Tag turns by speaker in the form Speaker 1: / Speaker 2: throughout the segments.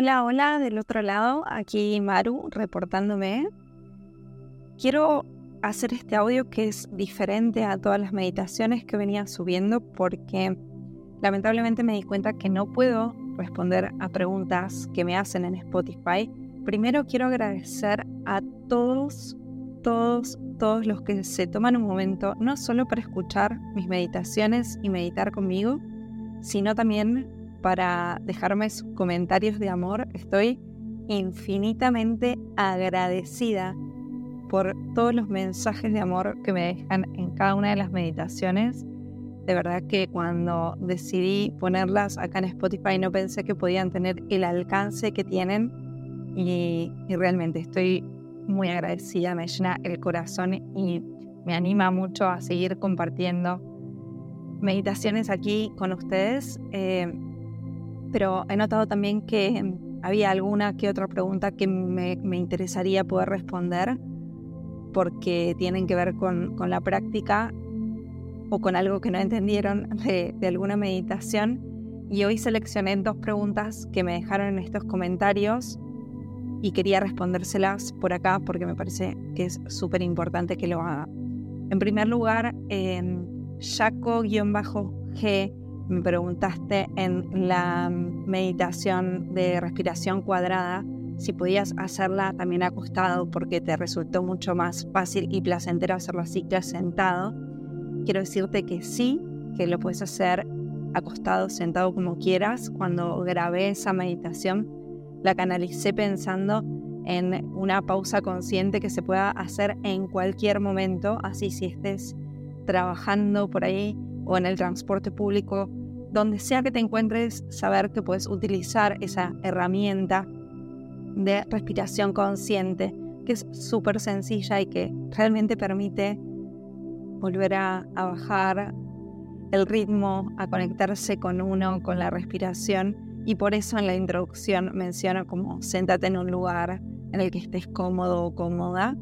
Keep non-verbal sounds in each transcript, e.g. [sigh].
Speaker 1: Hola, hola, del otro lado, aquí Maru reportándome. Quiero hacer este audio que es diferente a todas las meditaciones que venía subiendo porque lamentablemente me di cuenta que no puedo responder a preguntas que me hacen en Spotify. Primero quiero agradecer a todos, todos, todos los que se toman un momento no solo para escuchar mis meditaciones y meditar conmigo, sino también para dejarme sus comentarios de amor. Estoy infinitamente agradecida por todos los mensajes de amor que me dejan en cada una de las meditaciones. De verdad que cuando decidí ponerlas acá en Spotify no pensé que podían tener el alcance que tienen y, realmente estoy muy agradecida, me llena el corazón y me anima mucho a seguir compartiendo meditaciones aquí con ustedes. Eh, pero he notado también que había alguna que otra pregunta que me, interesaría poder responder porque tienen que ver con, la práctica o con algo que no entendieron de, alguna meditación. Y hoy seleccioné dos preguntas que me dejaron en estos comentarios y quería respondérselas por acá porque me parece que es súper importante que lo haga. En primer lugar, Jaco-G me preguntaste en la meditación de respiración cuadrada si podías hacerla también acostado porque te resultó mucho más fácil y placentero hacerlo así que sentado. Quiero decirte que sí, que lo puedes hacer acostado, sentado como quieras. Cuando grabé esa meditación, la canalicé pensando en una pausa consciente que se pueda hacer en cualquier momento, así si estés trabajando por ahí o en el transporte público, donde sea que te encuentres, saber que puedes utilizar esa herramienta de respiración consciente, que es súper sencilla y que realmente permite volver a, bajar el ritmo, a conectarse con uno, con la respiración. Y por eso en la introducción menciono como siéntate en un lugar en el que estés cómodo o cómoda,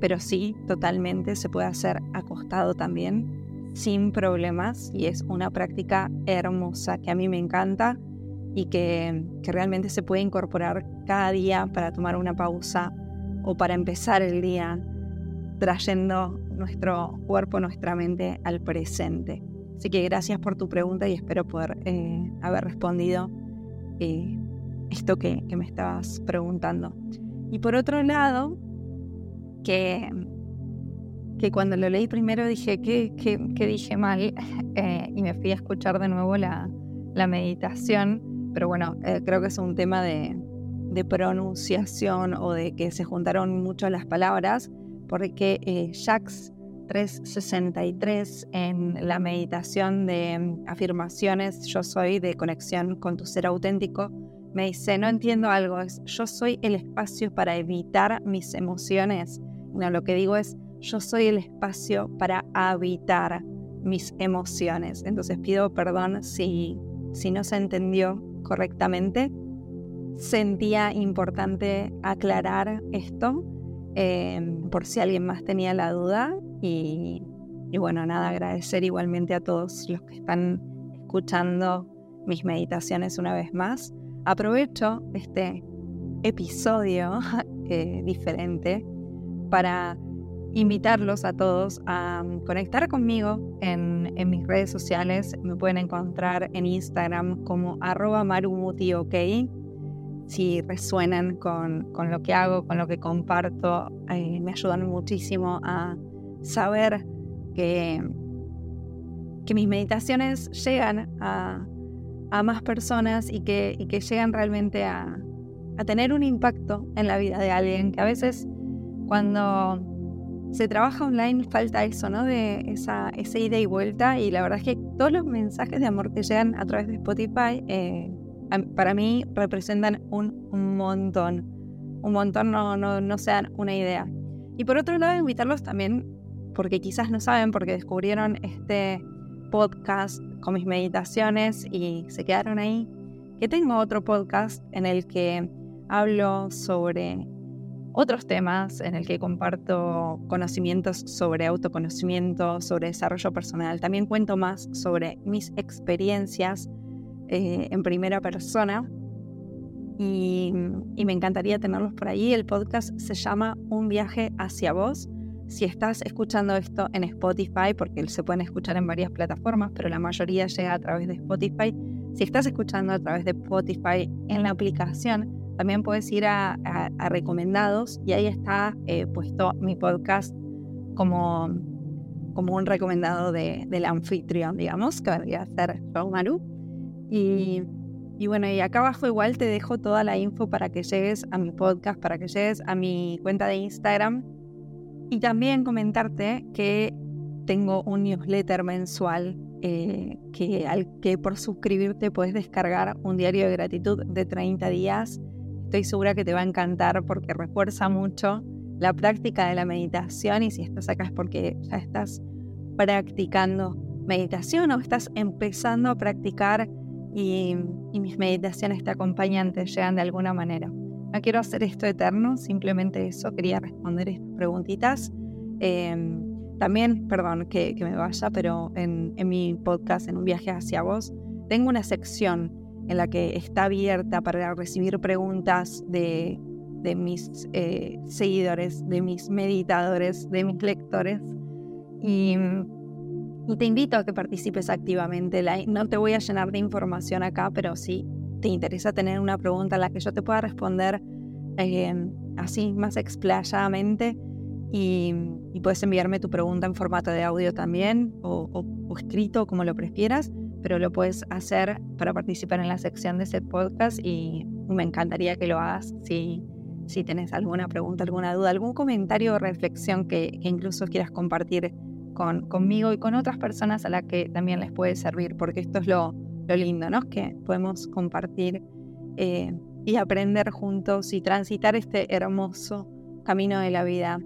Speaker 1: pero sí, totalmente se puede hacer acostado también sin problemas y es una práctica hermosa que a mí me encanta y que, realmente se puede incorporar cada día para tomar una pausa o para empezar el día trayendo nuestro cuerpo, nuestra mente al presente. Así que gracias por tu pregunta y espero poder eh, haber respondido eh, esto que, que me estabas preguntando. Y por otro lado, que que cuando lo leí primero dije, ¿qué, dije mal? [laughs] Eh, y me fui a escuchar de nuevo la, meditación, pero bueno, eh, creo que es un tema de, pronunciación o de que se juntaron mucho las palabras, porque eh, Jacques 363 en la meditación de mm, afirmaciones yo soy de conexión con tu ser auténtico, me dice, no entiendo algo, es yo soy el espacio para evitar mis emociones. No, lo que digo es, yo soy el espacio para habitar mis emociones. Entonces pido perdón si, si no se entendió correctamente. Sentía importante aclarar esto em, por si alguien más tenía la duda. Y, y bueno, nada, agradecer igualmente a todos los que están escuchando mis meditaciones una vez más. Aprovecho este episodio [laughs] eh, diferente para invitarlos a todos a mm, conectar conmigo en, mis redes sociales. Me pueden encontrar en Instagram como arroba marumuti.ok. Si resuenan con, lo que hago, con lo que comparto, eh, me ayudan muchísimo a saber que, que mis meditaciones llegan a, más personas y que, y que llegan realmente a, a tener un impacto en la vida de alguien que a veces cuando se trabaja online, falta eso, ¿no? De esa, esa ida y vuelta. Y la verdad es que todos los mensajes de amor que llegan a través de Spotify, eh, para mí representan un, montón. Un montón, no, no, no una idea. Y por otro lado, invitarlos también, porque quizás no saben, porque descubrieron este podcast con mis meditaciones y se quedaron ahí, que tengo otro podcast en el que hablo sobre otros temas en el que comparto conocimientos sobre autoconocimiento, sobre desarrollo personal. También cuento más sobre mis experiencias eh, en primera persona y, me encantaría tenerlos por ahí. El podcast se llama Un viaje hacia vos. Si estás escuchando esto en Spotify, porque se pueden escuchar en varias plataformas, pero la mayoría llega a través de Spotify. Si estás escuchando a través de Spotify en la aplicación, también puedes ir a, recomendados y ahí está eh, puesto mi podcast como, como un recomendado de, del anfitrión, digamos, que vendría a ser Joe Maru. Y y bueno, y acá abajo igual te dejo toda la info para que llegues a mi podcast, para que llegues a mi cuenta de Instagram. Y también comentarte que tengo un newsletter mensual eh, que, al que por suscribirte puedes descargar un diario de gratitud de 30 días. Estoy segura que te va a encantar porque refuerza mucho la práctica de la meditación y si estás acá es porque ya estás practicando meditación o estás empezando a practicar y, mis meditaciones te acompañan, te llegan de alguna manera. No quiero hacer esto eterno, simplemente eso, quería responder estas preguntitas. Em, también, perdón que, me vaya, pero en, mi podcast, en un viaje hacia vos, tengo una sección en la que está abierta para recibir preguntas de, mis eh, seguidores, de mis meditadores, de mis lectores. Y te invito a que participes activamente. No te voy a llenar de información acá, pero si te interesa tener una pregunta a la que yo te pueda responder em, así más explayadamente y, puedes enviarme tu pregunta en formato de audio también o, escrito como lo prefieras, pero lo puedes hacer para participar en la sección de ese podcast y me encantaría que lo hagas si, si tenés alguna pregunta, alguna duda, algún comentario o reflexión que, incluso quieras compartir conmigo y con otras personas a las que también les puede servir, porque esto es lo, lindo, ¿no? Que podemos compartir eh, y aprender juntos y transitar este hermoso camino de la vida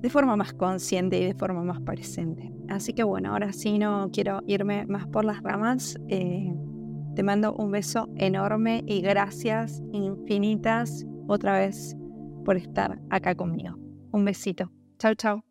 Speaker 1: de forma más consciente y de forma más presente. Así que bueno, ahora sí no quiero irme más por las ramas. Eh, te mando un beso enorme y gracias infinitas otra vez por estar acá conmigo. Un besito. Chao, chao.